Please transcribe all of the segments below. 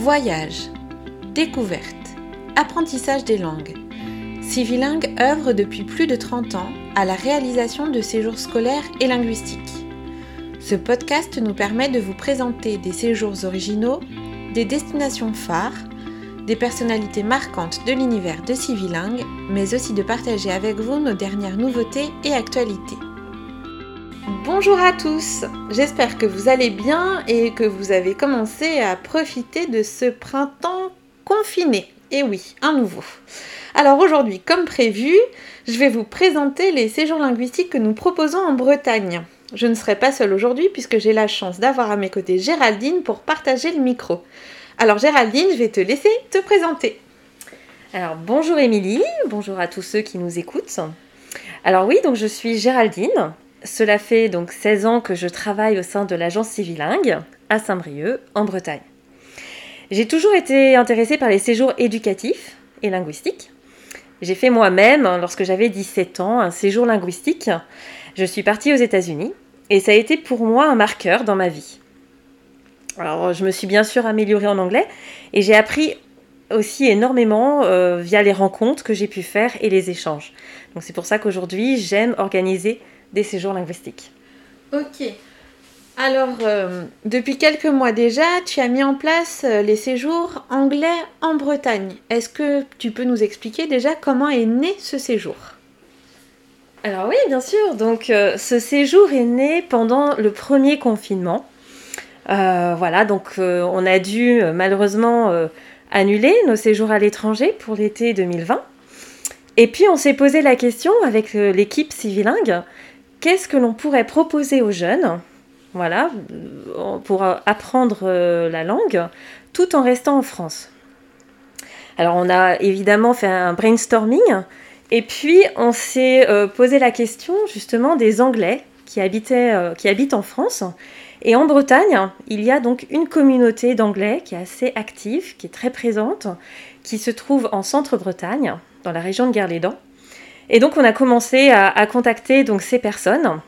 Voyage, découverte, apprentissage des langues. Civilingue œuvre depuis plus de 30 ans à la réalisation de séjours scolaires et linguistiques. Ce podcast nous permet de vous présenter des séjours originaux, des destinations phares, des personnalités marquantes de l'univers de Civilingue, mais aussi de partager avec vous nos dernières nouveautés et actualités. Bonjour à tous, j'espère que vous allez bien et que vous avez commencé à profiter de ce printemps confiné. Et oui, un nouveau. Alors aujourd'hui, comme prévu, je vais vous présenter les séjours linguistiques que nous proposons en Bretagne. Je ne serai pas seule aujourd'hui puisque j'ai la chance d'avoir à mes côtés Géraldine pour partager le micro. Alors Géraldine, je vais te laisser te présenter. Alors bonjour Émilie, bonjour à tous ceux qui nous écoutent. Alors oui, donc je suis Géraldine, cela fait donc 16 ans que je travaille au sein de l'agence Civilingue à Saint-Brieuc, en Bretagne. J'ai toujours été intéressée par les séjours éducatifs et linguistiques. J'ai fait moi-même, lorsque j'avais 17 ans, un séjour linguistique. Je suis partie aux États-Unis et ça a été pour moi un marqueur dans ma vie. Alors, je me suis bien sûr améliorée en anglais et j'ai appris aussi énormément euh, via les rencontres que j'ai pu faire et les échanges. Donc, c'est pour ça qu'aujourd'hui, j'aime organiser des séjours linguistiques. Ok. Alors, euh, depuis quelques mois déjà, tu as mis en place euh, les séjours anglais en Bretagne. Est-ce que tu peux nous expliquer déjà comment est né ce séjour? Alors oui, bien sûr. Donc, euh, ce séjour est né pendant le premier confinement. voilà, donc on a dû malheureusement annuler nos séjours à l'étranger pour l'été 2020. Et puis on s'est posé la question avec l'équipe civilingue qu'est-ce que l'on pourrait proposer aux jeunes voilà, euh, pour apprendre euh, la langue tout en restant en France? Alors on a évidemment fait un brainstorming et puis on s'est euh, posé la question justement des Anglais qui habitent en France. Et en Bretagne, il y a donc une communauté d'Anglais qui est assez active, qui est très présente, qui se trouve en centre-Bretagne, dans la région de Guerlédan. Et donc on a commencé à, contacter ces personnes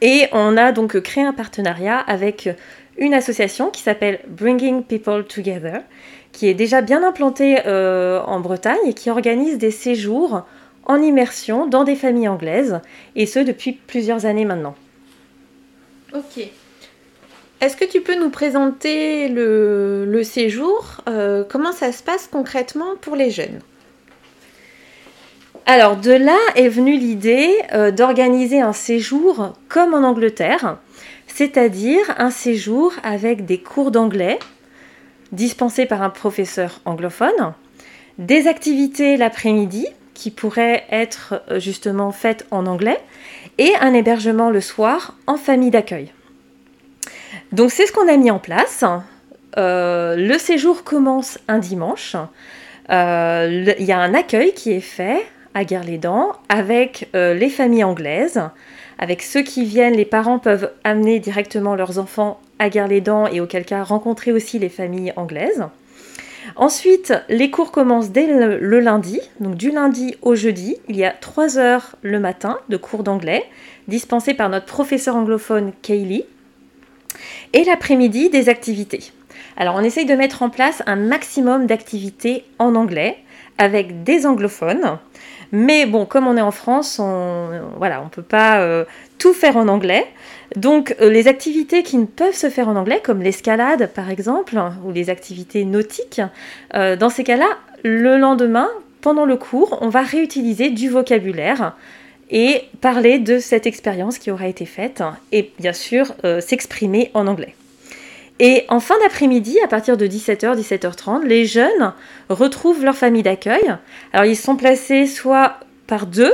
et on a donc créé un partenariat avec une association qui s'appelle Bringing People Together, qui est déjà bien implantée euh, en Bretagne et qui organise des séjours en immersion dans des familles anglaises, et ce depuis plusieurs années maintenant. Ok. Est-ce que tu peux nous présenter le, séjour? Euh, Comment ça se passe concrètement pour les jeunes? Alors de là est venue l'idée euh, d'organiser un séjour comme en Angleterre, c'est-à-dire un séjour avec des cours d'anglais dispensés par un professeur anglophone, des activités l'après-midi qui pourraient être euh, justement faites en anglais et un hébergement le soir en famille d'accueil. Donc c'est ce qu'on a mis en place. Euh, le séjour commence un dimanche. Il y a un accueil qui est fait à Guerre-les-Dents avec euh, les familles anglaises. Avec ceux qui viennent, les parents peuvent amener directement leurs enfants à Guerre-les-Dents et auquel cas rencontrer aussi les familles anglaises. Ensuite, les cours commencent dès le, lundi, donc du lundi au jeudi. Il y a 3 heures le matin de cours d'anglais dispensés par notre professeur anglophone Kaylee. Et l'après-midi, des activités. Alors on essaye de mettre en place un maximum d'activités en anglais avec des anglophones. Mais bon, comme on est en France, on voilà, on peut pas euh, tout faire en anglais. Donc euh, les activités qui ne peuvent se faire en anglais, comme l'escalade par exemple, ou les activités nautiques, euh, dans ces cas-là, le lendemain, pendant le cours, on va réutiliser du vocabulaire et parler de cette expérience qui aura été faite et bien sûr s'exprimer en anglais. Et en fin d'après-midi, à partir de 17h, 17h30, les jeunes retrouvent leur famille d'accueil. Alors ils sont placés soit par deux,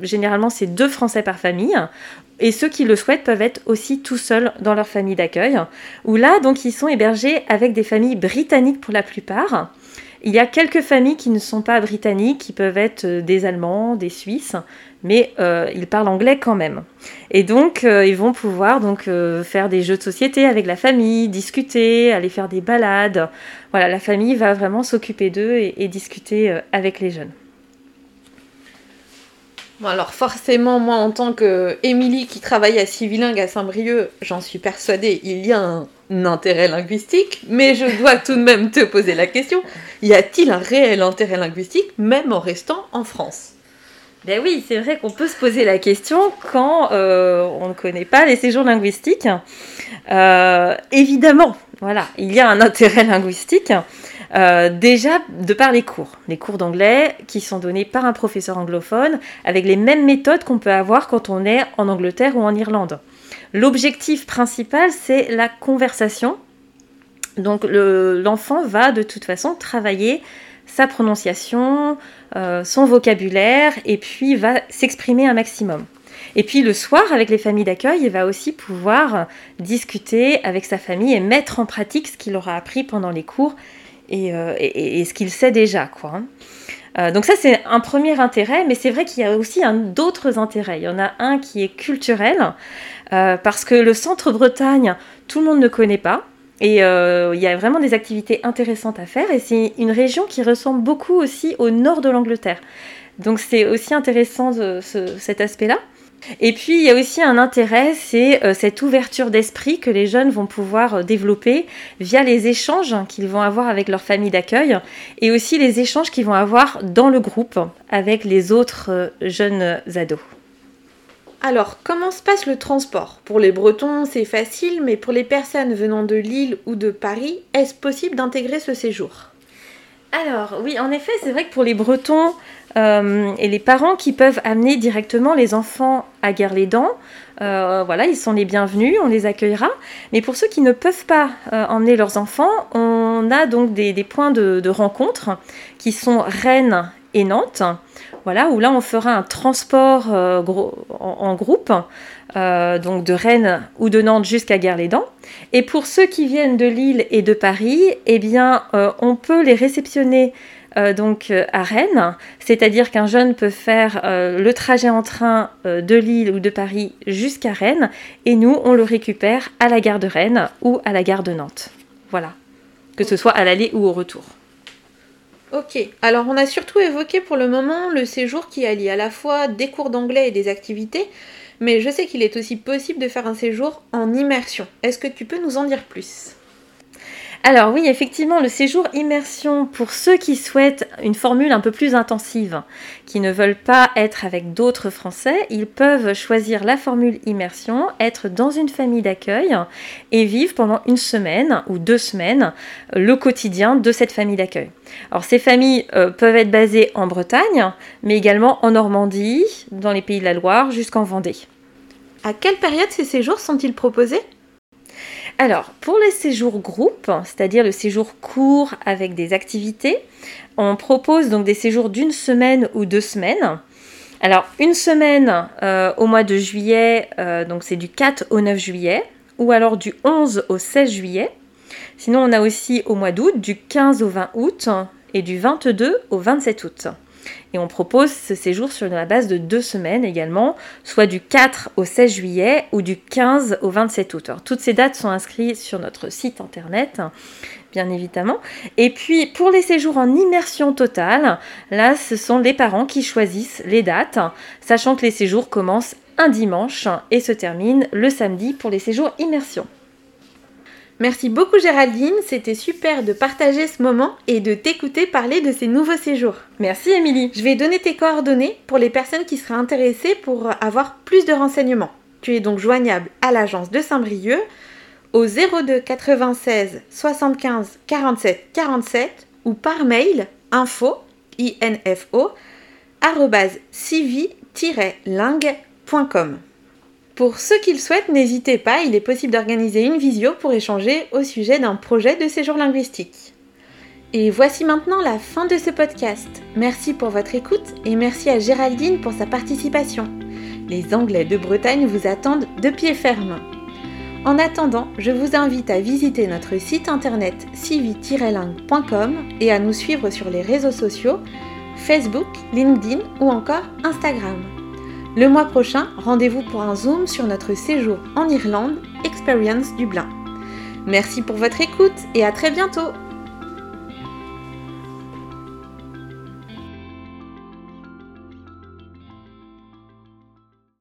généralement c'est deux Français par famille, et ceux qui le souhaitent peuvent être aussi tout seuls dans leur famille d'accueil, où là donc ils sont hébergés avec des familles britanniques pour la plupart. Il y a quelques familles qui ne sont pas britanniques, qui peuvent être euh, des Allemands, des Suisses, mais euh, ils parlent anglais quand même. Et donc, euh, ils vont pouvoir donc faire des jeux de société avec la famille, discuter, aller faire des balades. Voilà, la famille va vraiment s'occuper d'eux et, discuter avec les jeunes. Alors forcément, moi en tant que Émilie qui travaille à Civilingue à Saint-Brieuc, j'en suis persuadée, il y a un intérêt linguistique, mais je dois tout de même te poser la question, y a-t-il un réel intérêt linguistique même en restant en France? Ben oui, c'est vrai qu'on peut se poser la question quand euh, on ne connaît pas les séjours linguistiques. Euh, évidemment, voilà, il y a un intérêt linguistique. Euh, déjà de par les cours, les cours d'anglais qui sont donnés par un professeur anglophone avec les mêmes méthodes qu'on peut avoir quand on est en Angleterre ou en Irlande. L'objectif principal, c'est la conversation. Donc l'enfant va de toute façon travailler sa prononciation, euh, son vocabulaire, et puis va s'exprimer un maximum. Et puis le soir, avec les familles d'accueil, il va aussi pouvoir discuter avec sa famille et mettre en pratique ce qu'il aura appris pendant les cours et, euh, ce qu'il sait déjà. Quoi. Hein. Euh, donc ça, c'est un premier intérêt, mais c'est vrai qu'il y a aussi d'autres intérêts. Il y en a un qui est culturel, parce que le centre Bretagne, tout le monde ne connaît pas. Et euh, il y a vraiment des activités intéressantes à faire. Et c'est une région qui ressemble beaucoup aussi au nord de l'Angleterre. Donc c'est aussi intéressant cet aspect-là. Et puis il y a aussi un intérêt, c'est euh, cette ouverture d'esprit que les jeunes vont pouvoir euh, développer via les échanges qu'ils vont avoir avec leur famille d'accueil et aussi les échanges qu'ils vont avoir dans le groupe avec les autres jeunes ados. Alors, comment se passe le transport? Pour les Bretons, c'est facile, mais pour les personnes venant de Lille ou de Paris, est-ce possible d'intégrer ce séjour? Alors, oui, en effet, c'est vrai que pour les Bretons euh, et les parents qui peuvent amener directement les enfants à Guerre-les-Dents, euh, voilà, ils sont les bienvenus, on les accueillera. Mais pour ceux qui ne peuvent pas euh, emmener leurs enfants, on a donc des, points de, de rencontre qui sont Rennes et Nantes. Voilà, où là on fera un transport euh, en, groupe, euh, donc de Rennes ou de Nantes jusqu'à Guerre-les-Dents. Et pour ceux qui viennent de Lille et de Paris, eh bien, euh, on peut les réceptionner donc à Rennes, c'est-à-dire qu'un jeune peut faire le trajet en train de Lille ou de Paris jusqu'à Rennes, et nous on le récupère à la gare de Rennes ou à la gare de Nantes. Voilà, que ce soit à l'aller ou au retour. Ok, alors on a surtout évoqué pour le moment le séjour qui allie à la fois des cours d'anglais et des activités, mais je sais qu'il est aussi possible de faire un séjour en immersion. Est-ce que tu peux nous en dire plus? Alors oui, effectivement, le séjour immersion, pour ceux qui souhaitent une formule un peu plus intensive, qui ne veulent pas être avec d'autres Français, ils peuvent choisir la formule immersion, être dans une famille d'accueil et vivre pendant une semaine ou deux semaines le quotidien de cette famille d'accueil. Alors ces familles euh, peuvent être basées en Bretagne, mais également en Normandie, dans les pays de la Loire, jusqu'en Vendée. À quelle période ces séjours sont-ils proposés? Alors, pour les séjours groupes, c'est-à-dire le séjour court avec des activités, on propose donc des séjours d'une semaine ou deux semaines. Alors, une semaine euh, au mois de juillet, euh, donc c'est du 4 au 9 juillet, ou alors du 11 au 16 juillet. Sinon, on a aussi au mois d'août, du 15 au 20 août et du 22 au 27 août. Et on propose ce séjour sur la base de deux semaines également, soit du 4 au 16 juillet ou du 15 au 27 août. Toutes ces dates sont inscrites sur notre site internet, bien évidemment. Et puis pour les séjours en immersion totale, là, ce sont les parents qui choisissent les dates, sachant que les séjours commencent un dimanche et se terminent le samedi pour les séjours immersion. Merci beaucoup Géraldine, c'était super de partager ce moment et de t'écouter parler de ces nouveaux séjours. Merci Émilie. Je vais donner tes coordonnées pour les personnes qui seraient intéressées pour avoir plus de renseignements. Tu es donc joignable à l'agence de Saint-Brieuc au 02 96 75 47 47 ou par mail info info civi-lingue.com. Pour ceux qui le souhaitent, n'hésitez pas, il est possible d'organiser une visio pour échanger au sujet d'un projet de séjour linguistique. Et voici maintenant la fin de ce podcast. Merci pour votre écoute et merci à Géraldine pour sa participation. Les Anglais de Bretagne vous attendent de pied ferme. En attendant, je vous invite à visiter notre site internet civi-lingue.com et à nous suivre sur les réseaux sociaux Facebook, LinkedIn ou encore Instagram. Le mois prochain, rendez-vous pour un zoom sur notre séjour en Irlande, Experience Dublin. Merci pour votre écoute et à très bientôt